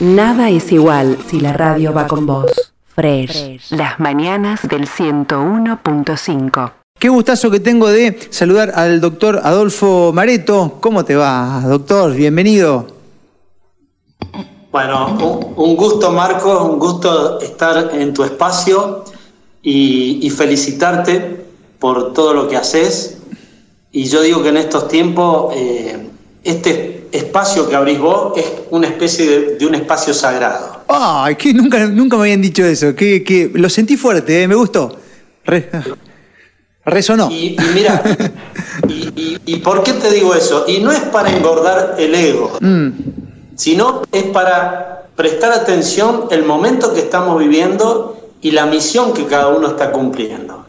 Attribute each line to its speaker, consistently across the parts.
Speaker 1: Nada es igual si la radio va con vos. Fresh. Las mañanas del 101.5.
Speaker 2: Qué gustazo que tengo de saludar al doctor Adolfo Mareto. ¿Cómo te va, doctor? Bienvenido.
Speaker 3: Bueno, un gusto Marco, un gusto estar en tu espacio y, felicitarte por todo lo que haces. Y yo digo que en estos tiempos eh, este espacio que abrís vos es una especie de, un espacio sagrado.
Speaker 2: Ay, que nunca, nunca me habían dicho eso, que, que lo sentí fuerte, eh, me gustó. resonó.
Speaker 3: Y, mira, y, por qué te digo eso? Y no es para engordar el ego. Mm sino es para prestar atención el momento que estamos viviendo y la misión que cada uno está cumpliendo.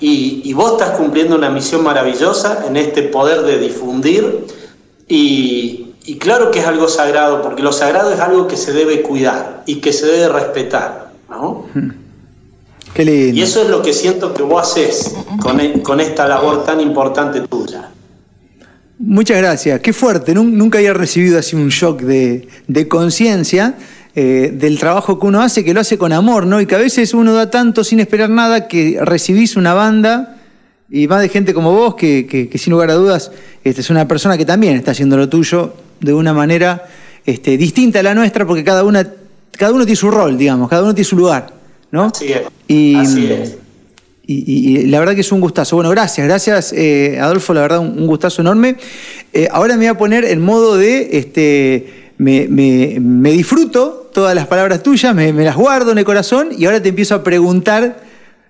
Speaker 3: Y, vos estás cumpliendo una misión maravillosa en este poder de difundir y, claro que es algo sagrado, porque lo sagrado es algo que se debe cuidar y que se debe respetar. ¿no?
Speaker 2: Qué lindo.
Speaker 3: Y eso es lo que siento que vos haces con, e, con esta labor tan importante tuya.
Speaker 2: Muchas gracias. Qué fuerte. Nunca había recibido así un shock de, conciencia eh, del trabajo que uno hace, que lo hace con amor, ¿no? Y que a veces uno da tanto sin esperar nada que recibís una banda y más de gente como vos, que, sin lugar a dudas este, es una persona que también está haciendo lo tuyo de una manera este, distinta a la nuestra, porque cada, una, cada uno tiene su rol, digamos, cada uno tiene su lugar, ¿no?
Speaker 3: Así es. así es
Speaker 2: y, la verdad que es un gustazo. Bueno, gracias, gracias eh, Adolfo, la verdad un, gustazo enorme. Eh, ahora me voy a poner en modo de, este, me, disfruto todas las palabras tuyas, me, las guardo en el corazón y ahora te empiezo a preguntar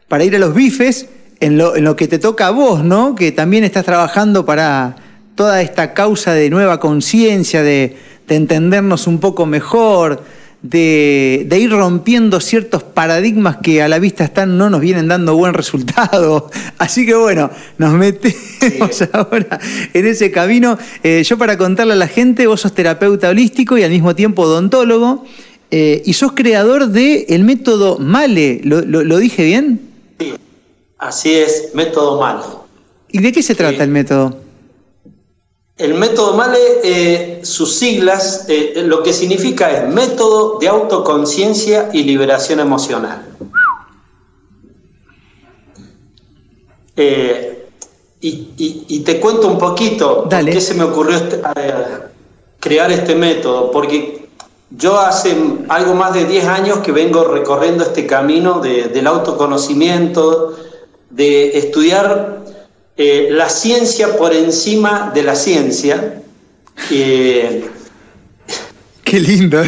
Speaker 2: para ir a los bifes en lo, en lo que te toca a vos, ¿no? Que también estás trabajando para toda esta causa de nueva conciencia, de, de entendernos un poco mejor, de, ir rompiendo ciertos paradigmas que a la vista están, no nos vienen dando buen resultado. Así que bueno, nos metemos ahora en ese camino. Eh, yo para contarle a la gente, vos sos terapeuta holístico y al mismo tiempo odontólogo, eh, y sos creador del método MALE, ¿Lo, dije bien?
Speaker 3: Sí, así es, método MALE.
Speaker 2: ¿Y de qué se trata el método?
Speaker 3: El método MALE, eh, sus siglas, eh, lo que significa es método de autoconciencia y liberación emocional. Eh, y, te cuento un poquito por qué se me ocurrió este, crear este método, porque yo hace algo más de 10 años que vengo recorriendo este camino del autoconocimiento, de estudiar eh, la ciencia por encima de la ciencia.
Speaker 2: Qué lindo.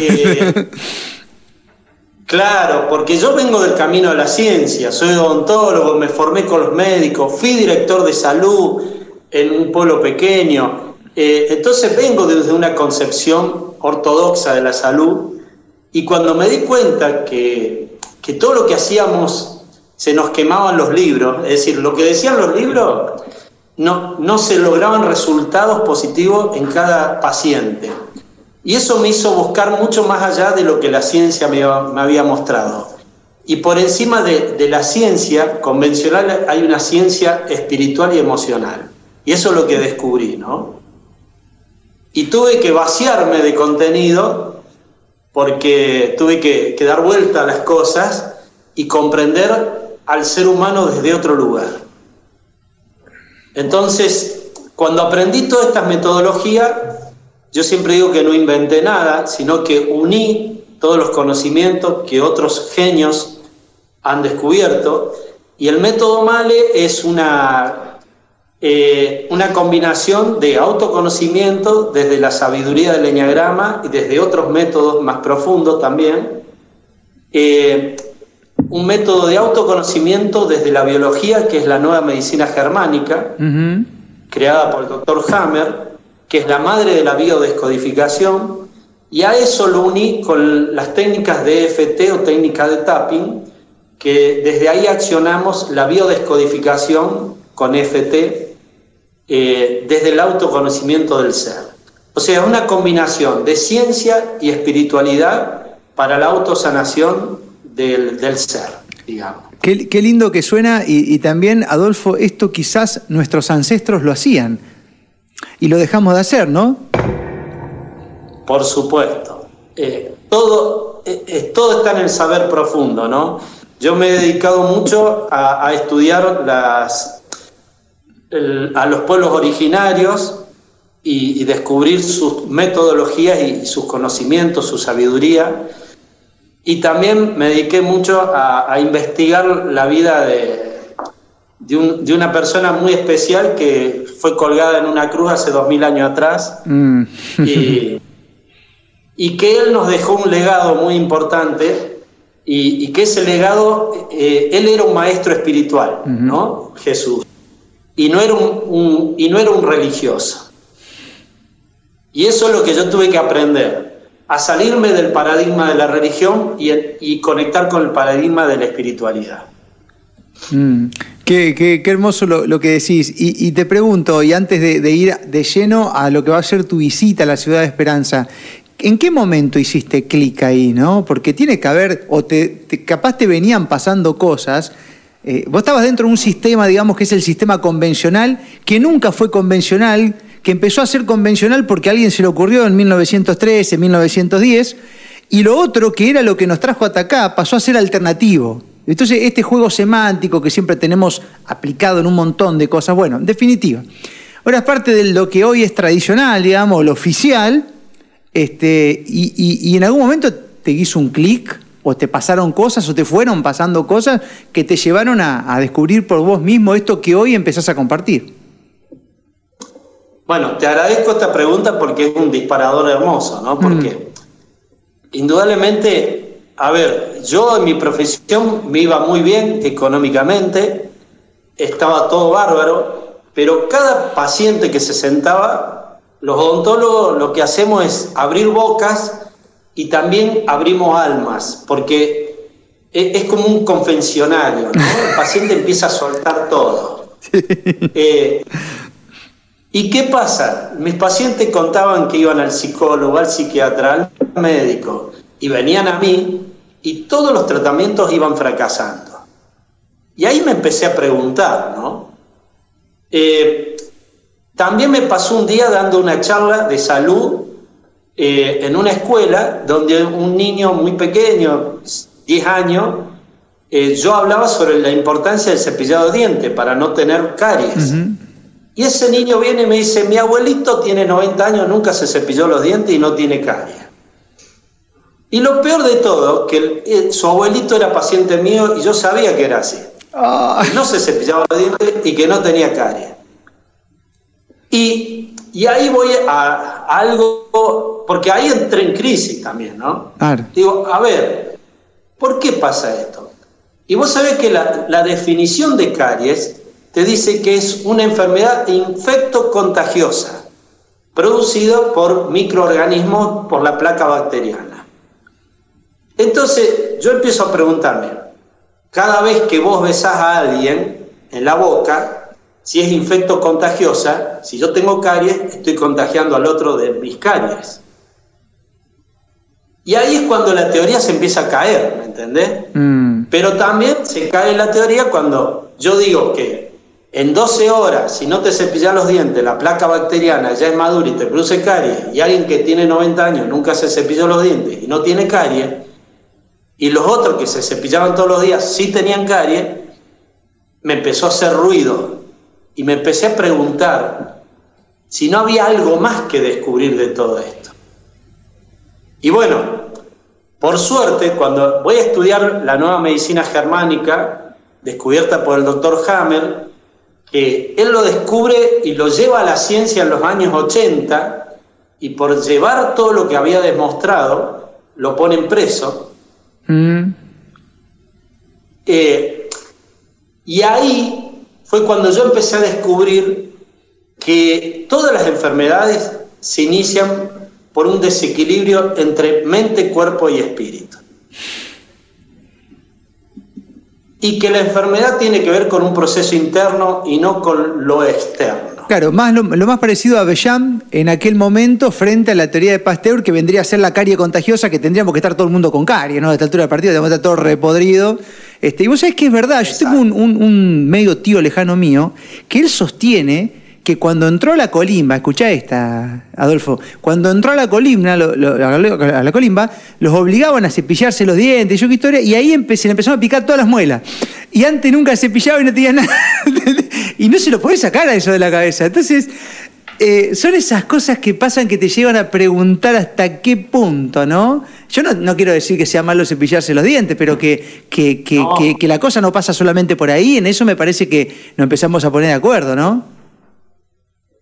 Speaker 3: claro, porque yo vengo del camino de la ciencia, soy odontólogo, me formé con los médicos, fui director de salud en un pueblo pequeño. Eh, entonces vengo desde una concepción ortodoxa de la salud y cuando me di cuenta que, que todo lo que hacíamos se nos quemaban los libros, es decir, lo que decían los libros, no, no se lograban resultados positivos en cada paciente. Y eso me hizo buscar mucho más allá de lo que la ciencia me, había mostrado. Y por encima de, la ciencia convencional hay una ciencia espiritual y emocional. Y eso es lo que descubrí, ¿no? Y tuve que vaciarme de contenido porque tuve que, que dar vuelta a las cosas y comprender al ser humano desde otro lugar. Entonces, cuando aprendí todas estas metodologías, yo siempre digo que no inventé nada, sino que uní todos los conocimientos que otros genios han descubierto. Y el método Male es una, eh, una combinación de autoconocimiento desde la sabiduría del leñagrama y desde otros métodos más profundos también. Eh, un método de autoconocimiento desde la biología, que es la nueva medicina germánica, creada por el doctor Hammer, que es la madre de la biodescodificación, y a eso lo uní con las técnicas de EFT o técnica de tapping, que desde ahí accionamos la biodescodificación con EFT eh, desde el autoconocimiento del ser. O sea, una combinación de ciencia y espiritualidad para la autosanación del, ser, digamos.
Speaker 2: Qué, lindo que suena y, también, Adolfo, esto quizás nuestros ancestros lo hacían y lo dejamos de hacer, ¿no?
Speaker 3: Por supuesto, eh, todo, eh, todo está en el saber profundo, ¿no? Yo me he dedicado mucho a, estudiar las, a los pueblos originarios y, descubrir sus metodologías y, sus conocimientos, su sabiduría. Y también me dediqué mucho a, investigar la vida de, de, una persona muy especial que fue colgada en una cruz hace dos mil años atrás. Mm. Y, y que él nos dejó un legado muy importante y, que ese legado, eh, él era un maestro espiritual, ¿no? Jesús. Y no, era un, y no era un religioso. Y eso es lo que yo tuve que aprender, a salirme del paradigma de la religión y, conectar con el paradigma de la espiritualidad.
Speaker 2: Mm. Qué, hermoso lo, que decís. Y, te pregunto, y antes de, ir de lleno a lo que va a ser tu visita a la ciudad de Esperanza, ¿En qué momento hiciste clic ahí, no? Porque tiene que haber, o te, capaz te venían pasando cosas. Eh, vos estabas dentro de un sistema, digamos, que es el sistema convencional, que nunca fue convencional, que empezó a ser convencional porque a alguien se le ocurrió en 1913, 1910, y lo otro, que era lo que nos trajo hasta acá, pasó a ser alternativo. Entonces, este juego semántico que siempre tenemos aplicado en un montón de cosas, bueno, en definitiva. Ahora es parte de lo que hoy es tradicional, digamos, lo oficial, este, y, en algún momento te hizo un clic o te pasaron cosas o te fueron pasando cosas que te llevaron a, descubrir por vos mismo esto que hoy empezás a compartir.
Speaker 3: Bueno, te agradezco esta pregunta porque es un disparador hermoso, ¿no? Porque mm. indudablemente, a ver, yo en mi profesión me iba muy bien económicamente, estaba todo bárbaro, pero cada paciente que se sentaba los odontólogos lo que hacemos es abrir bocas y también abrimos almas, porque e-, es, como un confesionario, El paciente empieza a soltar todo. Eh, ¿Y qué pasa? Mis pacientes contaban que iban al psicólogo, al psiquiatra, al médico, y venían a mí y todos los tratamientos iban fracasando. Y ahí me empecé a preguntar, ¿no? Eh, también me pasó un día dando una charla de salud eh, en una escuela donde un niño muy pequeño, 10 años, eh, yo hablaba sobre la importancia del cepillado de dientes para no tener caries. Y ese niño viene y me dice, mi abuelito tiene 90 años, nunca se cepilló los dientes y no tiene caries. Y lo peor de todo, que eh, su abuelito era paciente mío y yo sabía que era así. Ah. No se cepillaba los dientes y que no tenía caries. Y, ahí voy a, algo, porque ahí entré en crisis también, ¿no? Digo, a ver, ¿por qué pasa esto? Y vos sabés que la, definición de caries te dice que es una enfermedad infecto-contagiosa, producida por microorganismos por la placa bacteriana. Entonces, yo empiezo a preguntarme, cada vez que vos besás a alguien en la boca, si es infecto contagiosa, si yo tengo caries, estoy contagiando al otro de mis caries. Y ahí es cuando la teoría se empieza a caer, ¿me entendés? Mm. Pero también se cae la teoría cuando yo digo que en 12 horas, si no te cepillas los dientes, la placa bacteriana ya es madura y te produce caries, y alguien que tiene 90 años nunca se cepilló los dientes y no tiene caries, y los otros que se cepillaban todos los días sí tenían caries, me empezó a hacer ruido y me empecé a preguntar si no había algo más que descubrir de todo esto. Y bueno, por suerte, cuando voy a estudiar la nueva medicina germánica, descubierta por el doctor Hammer, que él lo descubre y lo lleva a la ciencia en los años 80, y por llevar todo lo que había demostrado, lo ponen preso. Mm. Eh, y ahí fue cuando yo empecé a descubrir que todas las enfermedades se inician por un desequilibrio entre mente, cuerpo y espíritu. Y que la enfermedad tiene que ver con un proceso interno y no con lo externo.
Speaker 2: Claro, más lo, más parecido a Bellam en aquel momento frente a la teoría de Pasteur que vendría a ser la carie contagiosa que tendríamos que estar todo el mundo con carie, ¿no? A esta altura del partido tenemos que estar todo repodrido este, y vos sabés que es verdad, yo tengo un, medio tío lejano mío que él sostiene que cuando entró la colimba, escucha esta, Adolfo, cuando entró a la colimba, a la colimba, los obligaban a cepillarse los dientes, yo qué historia, y ahí se le empezaron a picar todas las muelas. Y antes nunca cepillaba y no tenía nada. y no se lo podés sacar a eso de la cabeza. Entonces, eh, son esas cosas que pasan que te llevan a preguntar hasta qué punto, ¿no? Yo no, quiero decir que sea malo cepillarse los dientes, pero que, que, que, la cosa no pasa solamente por ahí, en eso me parece que nos empezamos a poner de acuerdo, ¿no?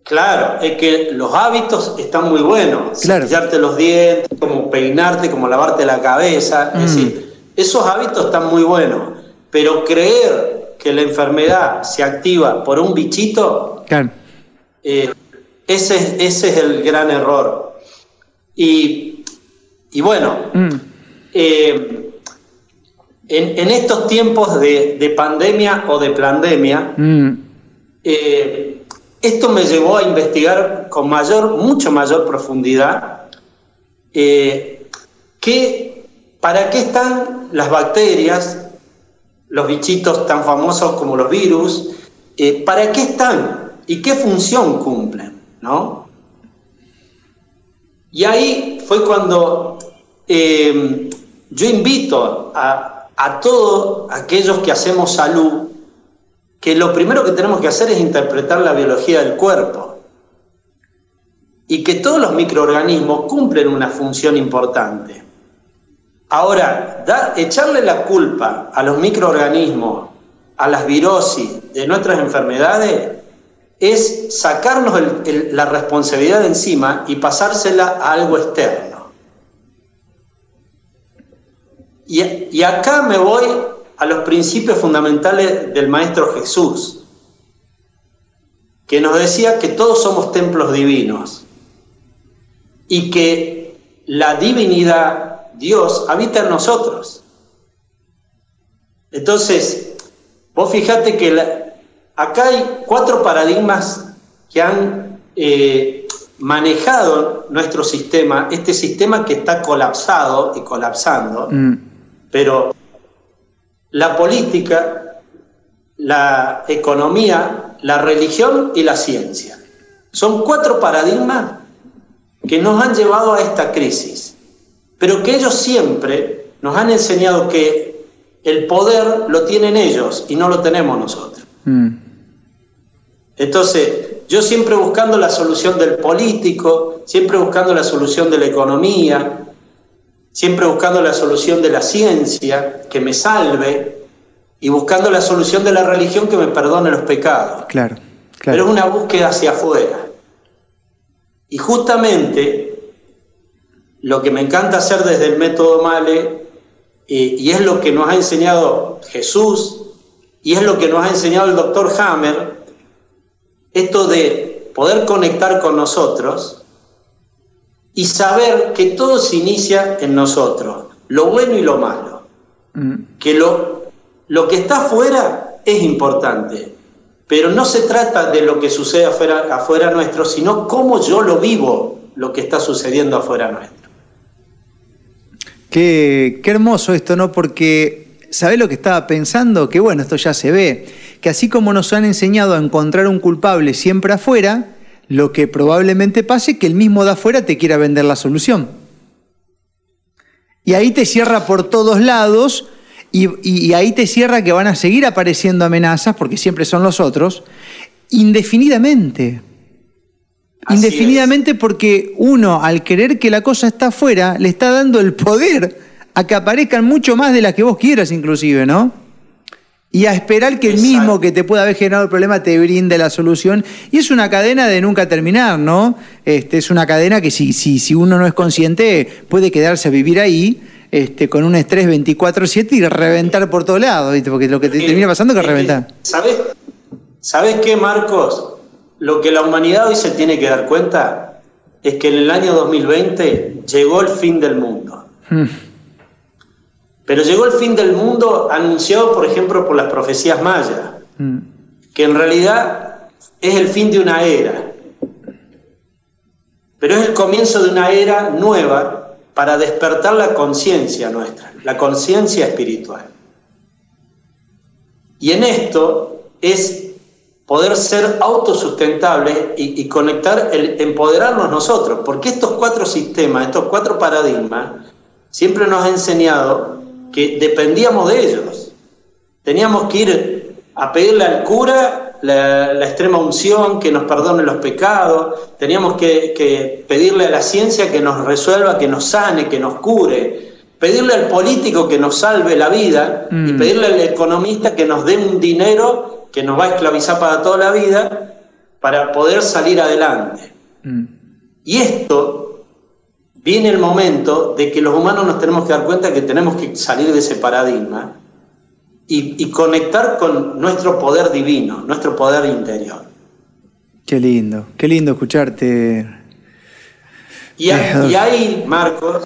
Speaker 3: Claro, es que los hábitos están muy buenos.
Speaker 2: Claro.
Speaker 3: Cepillarte los dientes, como peinarte, como lavarte la cabeza. Es mm. decir, esos hábitos están muy buenos. Pero creer que la enfermedad se activa por un bichito,
Speaker 2: claro.
Speaker 3: Eh, ese, ese es el gran error. Y, bueno, mm. eh, en, estos tiempos de, pandemia o de pandemia, mm. eh, esto me llevó a investigar con mayor, mucho mayor profundidad eh, que, para qué están las bacterias, los bichitos tan famosos como los virus, para qué están y qué función cumplen. ¿no? Y ahí fue cuando eh, yo invito a, a todos aquellos que hacemos salud que lo primero que tenemos que hacer es interpretar la biología del cuerpo y que todos los microorganismos cumplen una función importante. Ahora, echarle la culpa a los microorganismos, a las virosis de nuestras enfermedades, es sacarnos la responsabilidad de encima y pasársela a algo externo. Y, y acá me voy a los principios fundamentales del Maestro Jesús, que nos decía que todos somos templos divinos y que la divinidad, Dios, habita en nosotros. Entonces, vos fijate que la, Acá hay cuatro paradigmas que han eh, manejado nuestro sistema, este sistema que está colapsado y colapsando, mm. pero la política, la economía, la religión y la ciencia. Son cuatro paradigmas que nos han llevado a esta crisis, pero que ellos siempre nos han enseñado que el poder lo tienen ellos y no lo tenemos nosotros. Mm. Entonces, yo siempre buscando la solución del político, siempre buscando la solución de la economía, siempre buscando la solución de la ciencia que me salve y buscando la solución de la religión que me perdone los pecados.
Speaker 2: Claro,
Speaker 3: claro. Pero es una búsqueda hacia afuera. Y justamente lo que me encanta hacer desde el método Male, eh, y es lo que nos ha enseñado Jesús, y es lo que nos ha enseñado el doctor Hammer, esto de poder conectar con nosotros y saber que todo se inicia en nosotros, lo bueno y lo malo. Mm. Que lo, lo que está afuera es importante, pero no se trata de lo que sucede afuera, afuera nuestro, sino cómo yo lo vivo, lo que está sucediendo afuera nuestro.
Speaker 2: Qué, qué hermoso esto, ¿no? Porque, ¿sabés lo que estaba pensando? Que bueno, esto ya se ve que así como nos han enseñado a encontrar un culpable siempre afuera, lo que probablemente pase es que el mismo de afuera te quiera vender la solución. Y ahí te cierra por todos lados y, ahí te cierra que van a seguir apareciendo amenazas, porque siempre son los otros, indefinidamente. indefinidamente porque uno, al querer que la cosa está afuera, le está dando el poder a que aparezcan mucho más de las que vos quieras inclusive, ¿no? Y a esperar que el mismo que te pueda haber generado el problema te brinde la solución. Y es una cadena de nunca terminar, ¿no? Este, es una cadena que si, si, si uno no es consciente puede quedarse a vivir ahí este, con un estrés 24/7 y reventar por todos lados, ¿viste? porque lo que te termina pasando es que reventar.
Speaker 3: ¿Sabes, ¿Sabes qué, Marcos? Lo que la humanidad hoy se tiene que dar cuenta es que en el año 2020 llegó el fin del mundo. Hmm. Pero llegó el fin del mundo anunciado, por ejemplo, por las profecías mayas, mm. que en realidad es el fin de una era. Pero es el comienzo de una era nueva para despertar la conciencia nuestra, la conciencia espiritual. Y en esto es poder ser autosustentables y, y conectar, el, empoderarnos nosotros, porque estos cuatro sistemas, estos cuatro paradigmas, siempre nos ha enseñado que dependíamos de ellos. Teníamos que ir a pedirle al cura la, extrema unción, que nos perdone los pecados, teníamos que, pedirle a la ciencia que nos resuelva, que nos sane, que nos cure, pedirle al político que nos salve la vida y mm. pedirle al economista que nos dé un dinero que nos va a esclavizar para toda la vida para poder salir adelante. Mm. Y esto viene el momento de que los humanos nos tenemos que dar cuenta que tenemos que salir de ese paradigma y, conectar con nuestro poder divino, nuestro poder interior.
Speaker 2: Qué lindo, qué lindo escucharte.
Speaker 3: Y, hay, Marcos,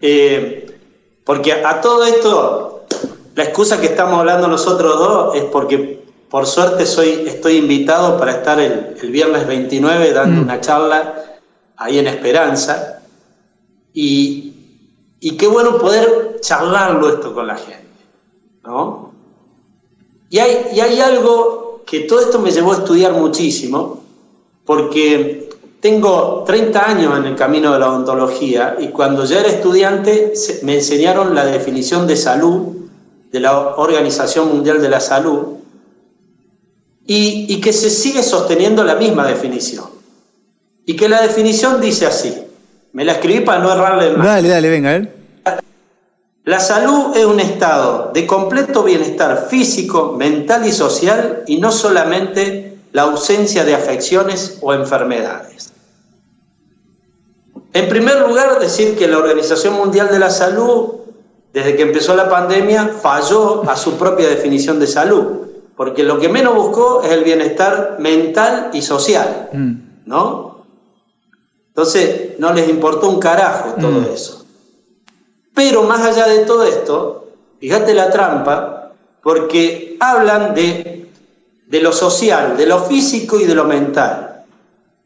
Speaker 3: eh, porque a todo esto, la excusa que estamos hablando nosotros dos es porque por suerte soy, estoy invitado para estar el, viernes 29 dando mm. una charla ahí en Esperanza. Y, y qué bueno poder charlarlo esto con la gente. ¿no? Y hay, y hay algo que todo esto me llevó a estudiar muchísimo, porque tengo 30 años en el camino de la odontología y cuando ya era estudiante me enseñaron la definición de salud de la Organización Mundial de la Salud y, y, que se sigue sosteniendo la misma definición. Y que la definición dice así, me la escribí para no errarle
Speaker 2: más. Dale, dale, venga, a ver.
Speaker 3: La salud es un estado de completo bienestar físico, mental y social y no solamente la ausencia de afecciones o enfermedades. En primer lugar, decir que la Organización Mundial de la Salud, desde que empezó la pandemia, falló a su propia definición de salud, porque lo que menos buscó es el bienestar mental y social, mm. ¿no? Entonces, no les importó un carajo todo mm. eso. Pero más allá de todo esto, fíjate la trampa, porque hablan de, de lo social, de lo físico y de lo mental.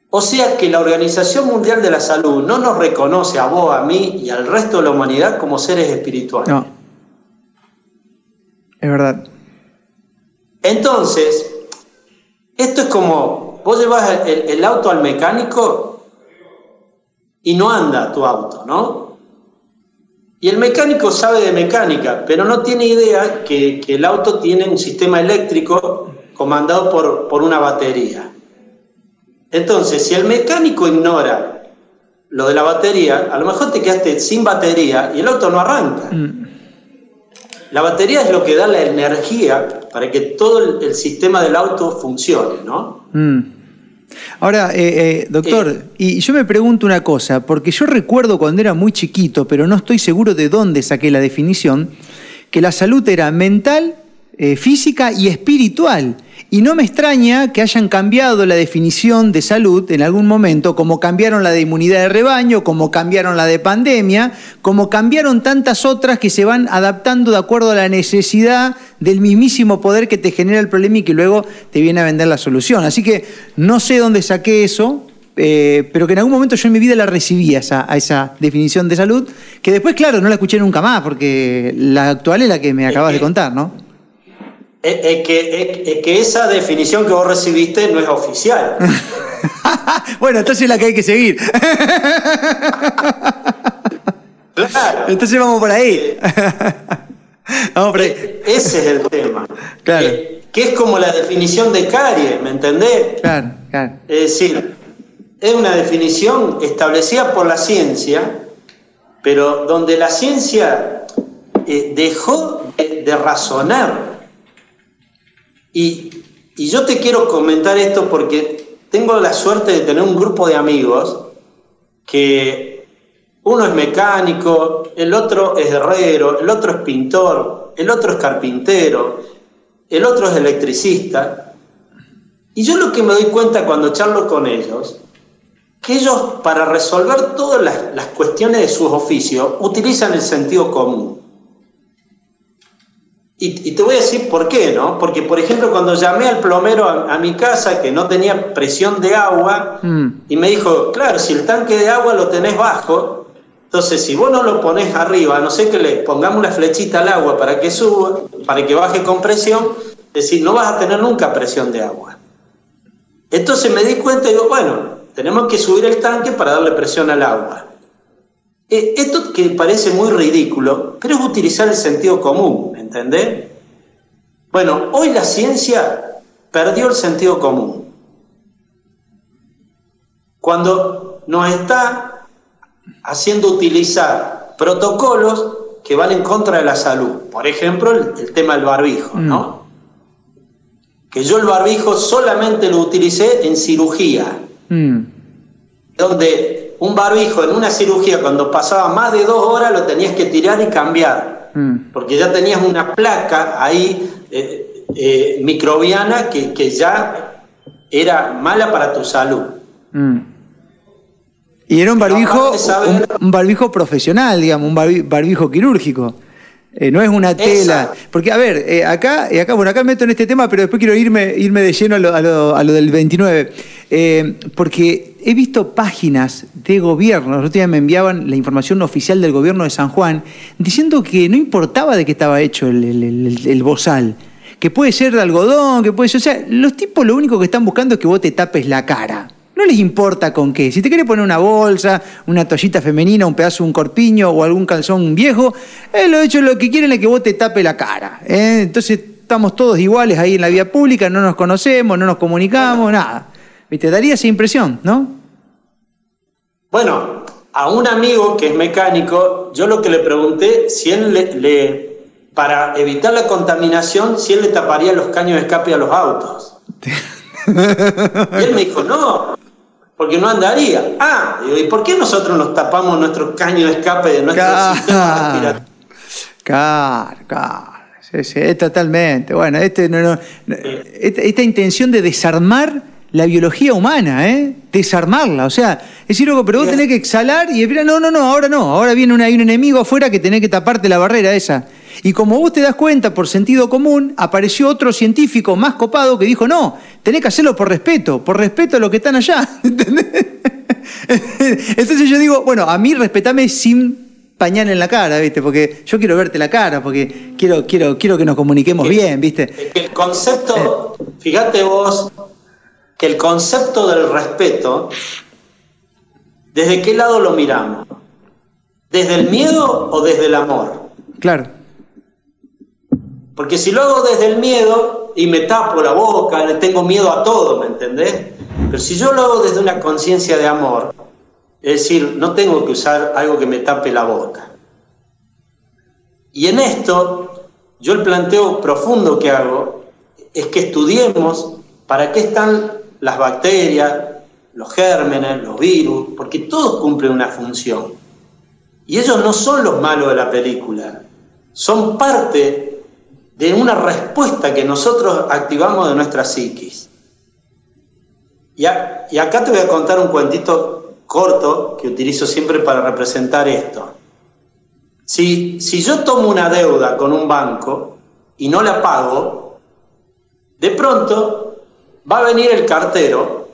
Speaker 3: O sea que la Organización Mundial de la Salud no nos reconoce a vos, a mí y al resto de la humanidad como seres espirituales. No.
Speaker 2: Es verdad.
Speaker 3: Entonces, esto es como, vos llevas el auto al mecánico y no anda tu auto, ¿no? Y el mecánico sabe de mecánica, pero no tiene idea que, el auto tiene un sistema eléctrico comandado por, por una batería. Entonces, si el mecánico ignora lo de la batería, a lo mejor te quedaste sin batería y el auto no arranca. Mm. La batería es lo que da la energía para que todo el, sistema del auto funcione, ¿no? Mm.
Speaker 2: Ahora, eh, eh, doctor, y yo me pregunto una cosa, porque yo recuerdo cuando era muy chiquito, pero no estoy seguro de dónde saqué la definición, que la salud era mental, eh, física y espiritual. Y no me extraña que hayan cambiado la definición de salud en algún momento, como cambiaron la de inmunidad de rebaño, como cambiaron la de pandemia, como cambiaron tantas otras que se van adaptando de acuerdo a la necesidad del mismísimo poder que te genera el problema y que luego te viene a vender la solución. Así que no sé dónde saqué eso, eh, pero que en algún momento yo en mi vida la recibí a esa, definición de salud, que después, claro, no la escuché nunca más, porque la actual es la que me acabas de contar, ¿no?
Speaker 3: Es, que, que esa definición que vos recibiste no es oficial.
Speaker 2: bueno, entonces es la que hay que seguir. Entonces vamos por ahí.
Speaker 3: vamos por ahí. E, ese es el tema. Claro. Que, que, es como la definición de caries, ¿me entendés? Claro, claro. Es decir, es una definición establecida por la ciencia, pero donde la ciencia eh, dejó de razonar y, yo te quiero comentar esto porque tengo la suerte de tener un grupo de amigos que uno es mecánico, el otro es herrero, el otro es pintor, el otro es carpintero, el otro es electricista. Y yo lo que me doy cuenta cuando charlo con ellos, que ellos para resolver todas las, las cuestiones de sus oficios utilizan el sentido común. Y, te voy a decir por qué, ¿no? Porque, por ejemplo, cuando llamé al plomero a, mi casa que no tenía presión de agua, mm. y me dijo, claro, si el tanque de agua lo tenés bajo, entonces si vos no lo pones arriba, a no sé que le pongamos una flechita al agua para que suba, para que baje con presión, es decir, no vas a tener nunca presión de agua. Entonces me di cuenta y digo, bueno, tenemos que subir el tanque para darle presión al agua. Eh, esto que parece muy ridículo, pero es utilizar el sentido común, ¿entendés? Bueno, hoy la ciencia perdió el sentido común. Cuando nos está haciendo utilizar protocolos que van en contra de la salud. Por ejemplo, el, tema del barbijo, ¿no? Mm. Que yo el barbijo solamente lo utilicé en cirugía. Mm. Donde un barbijo en una cirugía, cuando pasaba más de dos horas, lo tenías que tirar y cambiar. Mm. Porque ya tenías una placa ahí eh, eh, microbiana que, ya era mala para tu salud.
Speaker 2: Y era un barbijo, un, barbijo profesional, digamos, un barbijo quirúrgico. Eh, no es una tela. Porque, a ver, eh, acá, eh, acá, bueno, acá meto en este tema, pero después quiero irme, irme de lleno a lo, a lo, del 29. porque he visto páginas de gobierno, los otros días me enviaban la información oficial del gobierno de San Juan, diciendo que no importaba de qué estaba hecho el, bozal que puede ser de algodón, que puede ser. O sea, los tipos lo único que están buscando es que vos te tapes la cara. No les importa con qué. Si te quieres poner una bolsa, una toallita femenina, un pedazo, un corpiño o algún calzón viejo, eh, lo hecho lo que quieren es que vos te tape la cara. ¿eh? Entonces estamos todos iguales ahí en la vía pública, no nos conocemos, no nos comunicamos, nada. ¿Te daría esa impresión, no?
Speaker 3: Bueno, a un amigo que es mecánico, yo lo que le pregunté, si él le, para evitar la contaminación, si él le taparía los caños de escape a los autos. y él me dijo, no, porque no andaría. Ah, ¿y por qué nosotros nos tapamos nuestros caños de escape de nuestro sistema respiratorio?
Speaker 2: Claro, claro. Sí, sí, totalmente. Bueno, este, no, esta, intención de desarmar la biología humana, ¿eh? Desarmarla. O sea, decir, pero vos tenés que exhalar y decir, no, no, no, ahora no. Ahora viene un enemigo afuera que tenés que taparte la barrera esa. Y como vos te das cuenta por sentido común, apareció otro científico más copado que dijo, no, tenés que hacerlo por respeto, por respeto a los que están allá. Entonces yo digo, bueno, a mí respetame sin pañal en la cara, ¿viste? Porque yo quiero verte la cara, porque quiero, quiero, quiero que nos comuniquemos bien, ¿viste?
Speaker 3: El concepto, fíjate vos, que el concepto del respeto, ¿desde qué lado lo miramos? ¿Desde el miedo o desde el amor?
Speaker 2: Claro.
Speaker 3: Porque si lo hago desde el miedo y me tapo la boca, le tengo miedo a todo, ¿me entendés? Pero si yo lo hago desde una conciencia de amor, es decir, no tengo que usar algo que me tape la boca. Y en esto, yo el planteo profundo que hago es que estudiemos para qué están las bacterias, los gérmenes, los virus, porque todos cumplen una función. Y ellos no son los malos de la película, son parte de una respuesta que nosotros activamos de nuestra psiquis. Y, y acá te voy a contar un cuentito corto que utilizo siempre para representar esto. Si, si yo tomo una deuda con un banco y no la pago, de pronto va a venir el cartero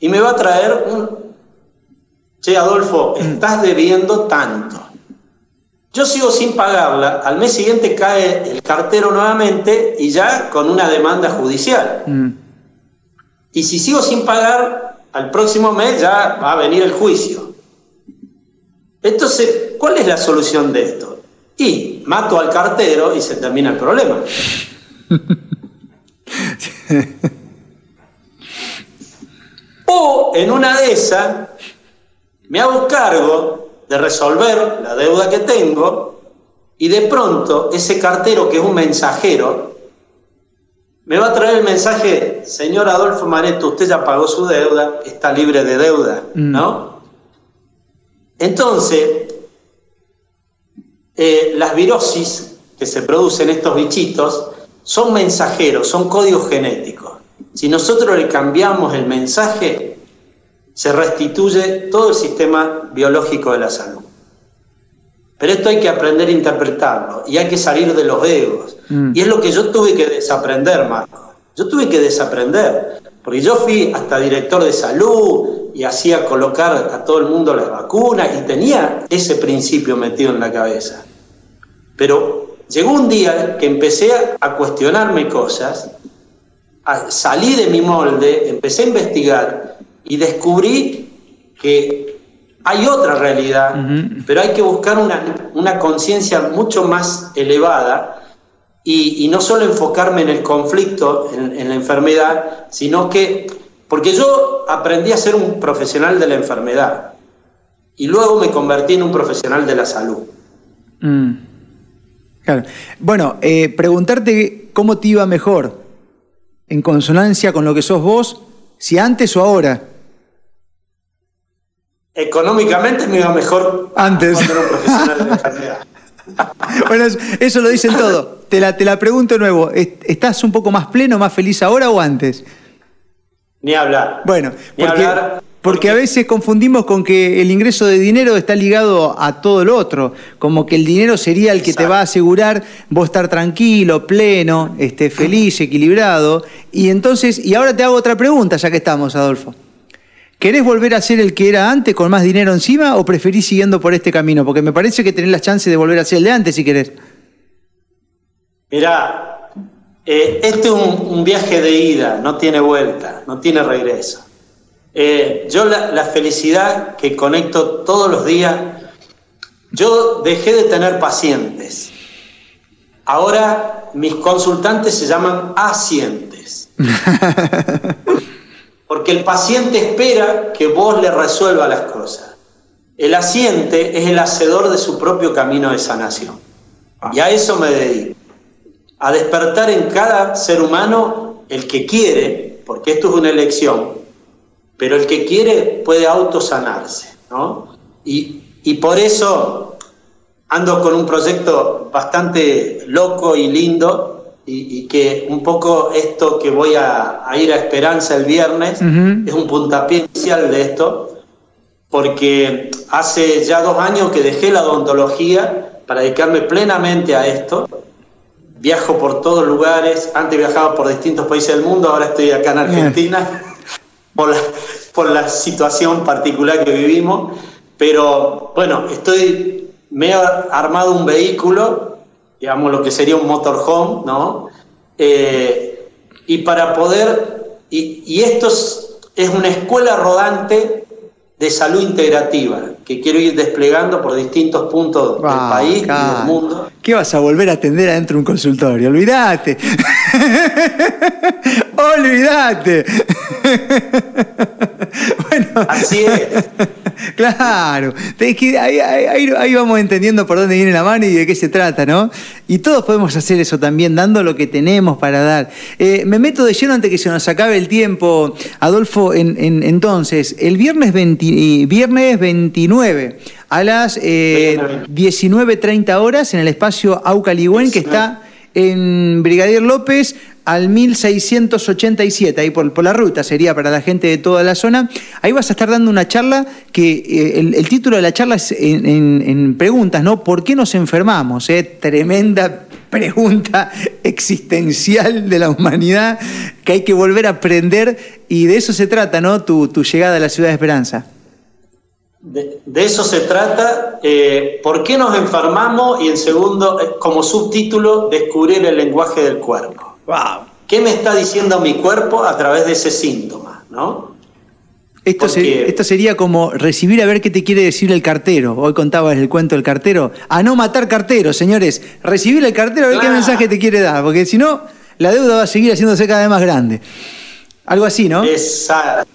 Speaker 3: y me va a traer un, che Adolfo, estás debiendo tanto. Yo sigo sin pagarla, al mes siguiente cae el cartero nuevamente y ya con una demanda judicial. Mm. Y si sigo sin pagar, al próximo mes ya va a venir el juicio. Entonces, ¿cuál es la solución de esto? Y mato al cartero y se termina el problema. o en una de esas, me hago cargo de resolver la deuda que tengo y de pronto ese cartero que es un mensajero me va a traer el mensaje, señor Adolfo Mareto, usted ya pagó su deuda, está libre de deuda, mm. ¿no? Entonces, eh, las virosis que se producen estos bichitos son mensajeros, son códigos genéticos. Si nosotros le cambiamos el mensaje, se restituye todo el sistema biológico de la salud. Pero esto hay que aprender a interpretarlo y hay que salir de los egos. Mm. Y es lo que yo tuve que desaprender, Marco. Yo tuve que desaprender, porque yo fui hasta director de salud y hacía colocar a todo el mundo las vacunas y tenía ese principio metido en la cabeza. Pero llegó un día que empecé a cuestionarme cosas salí de mi molde, empecé a investigar y descubrí que hay otra realidad, pero hay que buscar una, conciencia mucho más elevada y, no solo enfocarme en el conflicto, en, la enfermedad, sino que, porque yo aprendí a ser un profesional de la enfermedad y luego me convertí en un profesional de la salud.
Speaker 2: Mm. Claro. Bueno, eh, preguntarte cómo te iba mejor, en consonancia con lo que sos vos, si antes o ahora.
Speaker 3: Económicamente me iba mejor
Speaker 2: antes. Cuando era un profesional de la enfermedad. bueno, eso, lo dicen todo. Te la, te la pregunto de nuevo. ¿Estás un poco más pleno, más feliz ahora o antes?
Speaker 3: Ni hablar.
Speaker 2: Bueno, porque, a veces confundimos con que el ingreso de dinero está ligado a todo lo otro, como que el dinero sería el que te va a asegurar vos estar tranquilo, pleno, este, feliz, equilibrado. Y entonces, y ahora te hago otra pregunta, ya que estamos, Adolfo. ¿Querés volver a ser el que era antes con más dinero encima o preferís siguiendo por este camino? Porque me parece que tenés la chance de volver a ser el de antes si querés.
Speaker 3: Mirá, eh, este es un, viaje de ida, no tiene vuelta, no tiene regreso. Eh, yo la, felicidad que conecto todos los días, yo dejé de tener pacientes. Ahora mis consultantes se llaman asientes. Porque el paciente espera que vos le resuelva las cosas. El asiente es el hacedor de su propio camino de sanación. Y a eso me dedico. A despertar en cada ser humano el que quiere, porque esto es una elección, pero el que quiere puede autosanarse. ¿no? Y, y por eso ando con un proyecto bastante loco y lindo, y, que un poco esto que voy a, ir a Esperanza el viernes es un puntapié inicial de esto, porque hace ya dos años que dejé la odontología para dedicarme plenamente a esto. Viajo por todos lugares, antes viajaba por distintos países del mundo, ahora estoy acá en Argentina por, la, por la situación particular que vivimos, pero bueno, estoy, me he armado un vehículo digamos, lo que sería un motorhome, ¿no? Eh, y para poder, y, esto es, una escuela rodante de salud integrativa que quiero ir desplegando por distintos puntos del país y del mundo.
Speaker 2: ¿Qué vas a volver a atender adentro de un consultorio? Olvídate. Olvídate.
Speaker 3: bueno. Así es.
Speaker 2: Claro, ahí, vamos entendiendo por dónde viene la mano y de qué se trata, ¿no? Y todos podemos hacer eso también, dando lo que tenemos para dar. Eh, me meto de lleno antes que se nos acabe el tiempo, Adolfo, en, entonces, el viernes, eh, viernes 29 a las 19.30 eh, horas en el espacio Aucaligüen, que está en Brigadier López al 1687, ahí por, la ruta sería para la gente de toda la zona. Ahí vas a estar dando una charla que eh, el, título de la charla es en, preguntas, ¿no? ¿Por qué nos enfermamos? Eh? Tremenda pregunta existencial de la humanidad que hay que volver a aprender y de eso se trata, ¿no? Tu, llegada a la ciudad de Esperanza.
Speaker 3: De, eso se trata. Eh, ¿Por qué nos enfermamos? Y en segundo, eh, como subtítulo, descubrir el lenguaje del cuerpo. ¿Qué me está diciendo mi cuerpo a través de ese síntoma? ¿no?
Speaker 2: Esto, esto, sería como recibir a ver qué te quiere decir el cartero. Hoy contabas el cuento del cartero. A no matar carteros, señores. Recibir el cartero a ver qué mensaje te quiere dar. Porque si no, la deuda va a seguir haciéndose cada vez más grande. Algo así, ¿no?
Speaker 3: Exacto.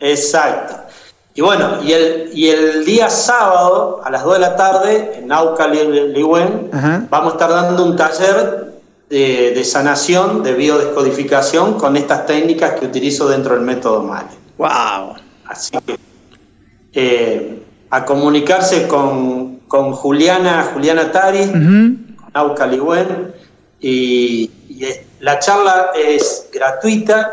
Speaker 3: Exacto. Y bueno, y el, y el día sábado, a las 2 de la tarde, en Nauca Ligüen, vamos a estar dando un taller de, sanación, de biodescodificación con estas técnicas que utilizo dentro del método MALE.
Speaker 2: ¡Wow!
Speaker 3: Así que eh, a comunicarse con, Juliana, Juliana Tari, con Nauca Ligüen, y, la charla es gratuita.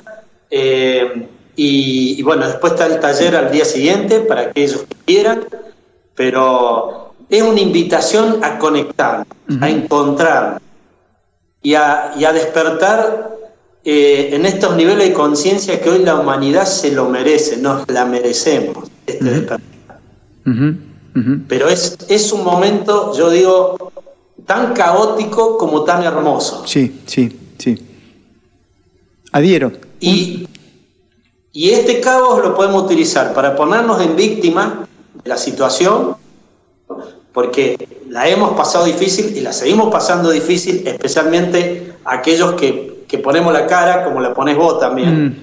Speaker 3: Eh, y, bueno, después está el taller al día siguiente para aquellos que quieran, pero es una invitación a conectar, a encontrar, y a, despertar eh, en estos niveles de conciencia que hoy la humanidad se lo merece, nos la merecemos, este despertar. Pero es, es un momento, yo digo, tan caótico como tan hermoso.
Speaker 2: Sí, sí, sí. Adhiero.
Speaker 3: Y, y este caos lo podemos utilizar para ponernos en víctima de la situación, porque la hemos pasado difícil y la seguimos pasando difícil, especialmente aquellos que, que ponemos la cara, como la pones vos también. Mm.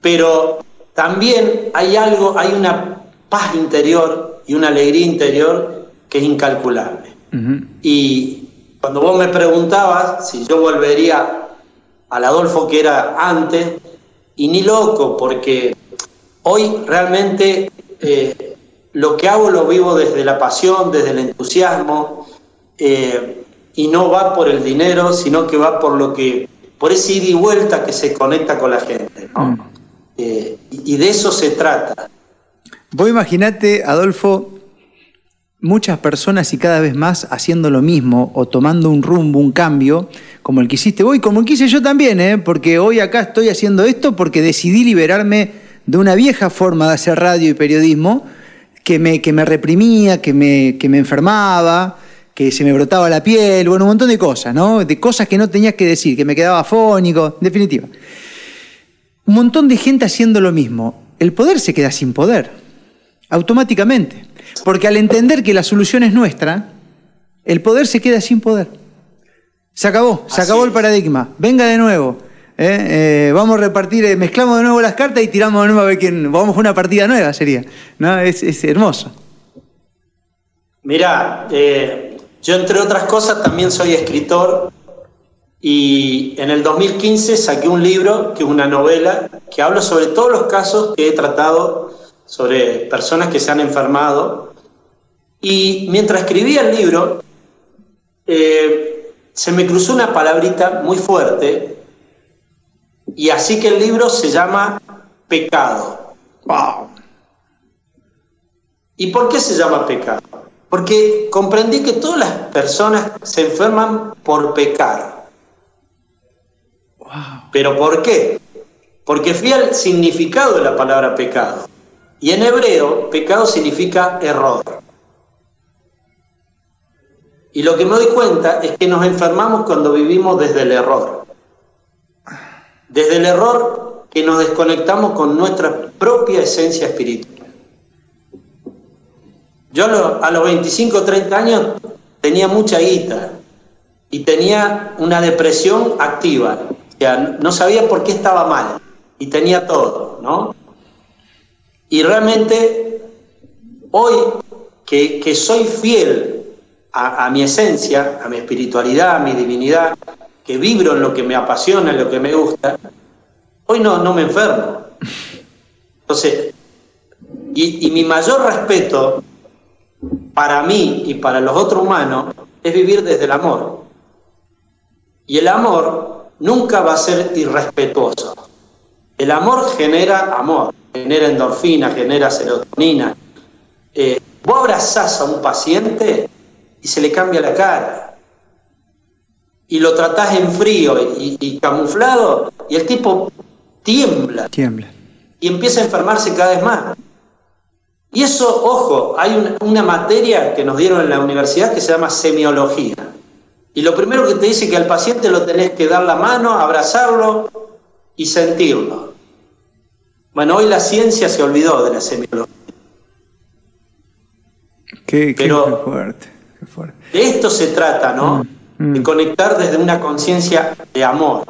Speaker 3: Pero también hay algo, hay una paz interior y una alegría interior que es incalculable. Y cuando vos me preguntabas si yo volvería al Adolfo que era antes, y ni loco, porque hoy realmente eh, lo que hago lo vivo desde la pasión, desde el entusiasmo, eh, y no va por el dinero, sino que va por lo que, por ese ida y vuelta que se conecta con la gente. Mm. Eh, y de eso se trata.
Speaker 2: Vos imaginate, Adolfo, muchas personas y cada vez más haciendo lo mismo o tomando un rumbo, un cambio, como el que hiciste vos y como el que hice yo también, ¿eh? porque hoy acá estoy haciendo esto porque decidí liberarme de una vieja forma de hacer radio y periodismo que me, que me reprimía, que me, que me enfermaba, que se me brotaba la piel, bueno, un montón de cosas, ¿no? De cosas que no tenías que decir, que me quedaba fónico, en definitiva. Un montón de gente haciendo lo mismo. El poder se queda sin poder, automáticamente. Porque al entender que la solución es nuestra, el poder se queda sin poder. Se acabó, se acabó el paradigma. Venga de nuevo. ¿Eh? Eh, vamos a repartir, eh, mezclamos de nuevo las cartas y tiramos de nuevo a ver quién. Vamos a una partida nueva, sería. ¿no? Es, hermoso.
Speaker 3: Mirá, yo entre otras cosas también soy escritor y en el 2015 saqué un libro, que es una novela, que habla sobre todos los casos que he tratado sobre personas que se han enfermado. Y mientras escribía el libro, se me cruzó una palabrita muy fuerte, y así que el libro se llama Pecado. ¡Wow! ¿Y por qué se llama pecado? Porque comprendí que todas las personas se enferman por pecar. Wow. ¿Pero por qué? Porque fui al significado de la palabra pecado. Y en hebreo, pecado significa error. Y lo que me doy cuenta es que nos enfermamos cuando vivimos desde el error. Desde el error que nos desconectamos con nuestra propia esencia espiritual. Yo a los 25 o 30 años tenía mucha guita y tenía una depresión activa. O sea, no sabía por qué estaba mal y tenía todo, ¿no? Y realmente hoy que, soy fiel a, mi esencia, a mi espiritualidad, a mi divinidad, que vibro en lo que me apasiona, en lo que me gusta, hoy no, no me enfermo. Entonces, y, mi mayor respeto para mí y para los otros humanos es vivir desde el amor. Y el amor nunca va a ser irrespetuoso. El amor genera amor genera endorfina, genera serotonina. Eh, vos abrazás a un paciente y se le cambia la cara. Y lo tratás en frío y, camuflado y el tipo tiembla.
Speaker 2: Tiembla.
Speaker 3: Y empieza a enfermarse cada vez más. Y eso, ojo, hay una, una materia que nos dieron en la universidad que se llama semiología. Y lo primero que te dice que al paciente lo tenés que dar la mano, abrazarlo y sentirlo. Bueno, hoy la ciencia se olvidó de la semiología.
Speaker 2: Qué, fuerte,
Speaker 3: De esto se trata, ¿no? Mm. De conectar desde una conciencia de amor.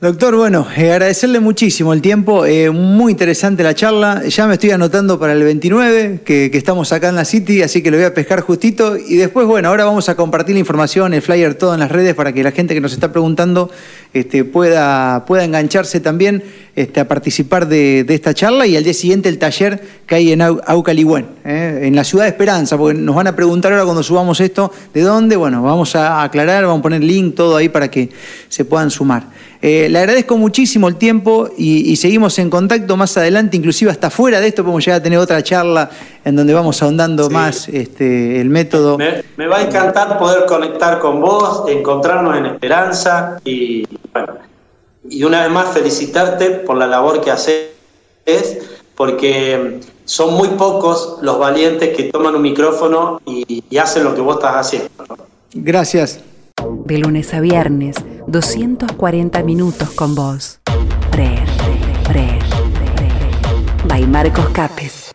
Speaker 2: Doctor, bueno, eh, agradecerle muchísimo el tiempo, eh, muy interesante la charla, ya me estoy anotando para el 29, que, estamos acá en la City, así que lo voy a pescar justito, y después, bueno, ahora vamos a compartir la información, el flyer, todo en las redes, para que la gente que nos está preguntando este, pueda, pueda engancharse también este, a participar de, esta charla, y al día siguiente el taller que hay en Aucaligüen, eh, en la ciudad de Esperanza, porque nos van a preguntar ahora cuando subamos esto, ¿de dónde? Bueno, vamos a aclarar, vamos a poner link, todo ahí para que se puedan sumar. Eh, le agradezco muchísimo el tiempo y, seguimos en contacto más adelante, inclusive hasta fuera de esto podemos llegar a tener otra charla en donde vamos ahondando más este, el método.
Speaker 3: Me, va a encantar poder conectar con vos, encontrarnos en Esperanza y, y una vez más felicitarte por la labor que haces, porque son muy pocos los valientes que toman un micrófono y, y hacen lo que vos estás haciendo.
Speaker 2: Gracias.
Speaker 1: De lunes a viernes 240 minutos con vos. Fresh, fresh, fresh. By Marcos Capes.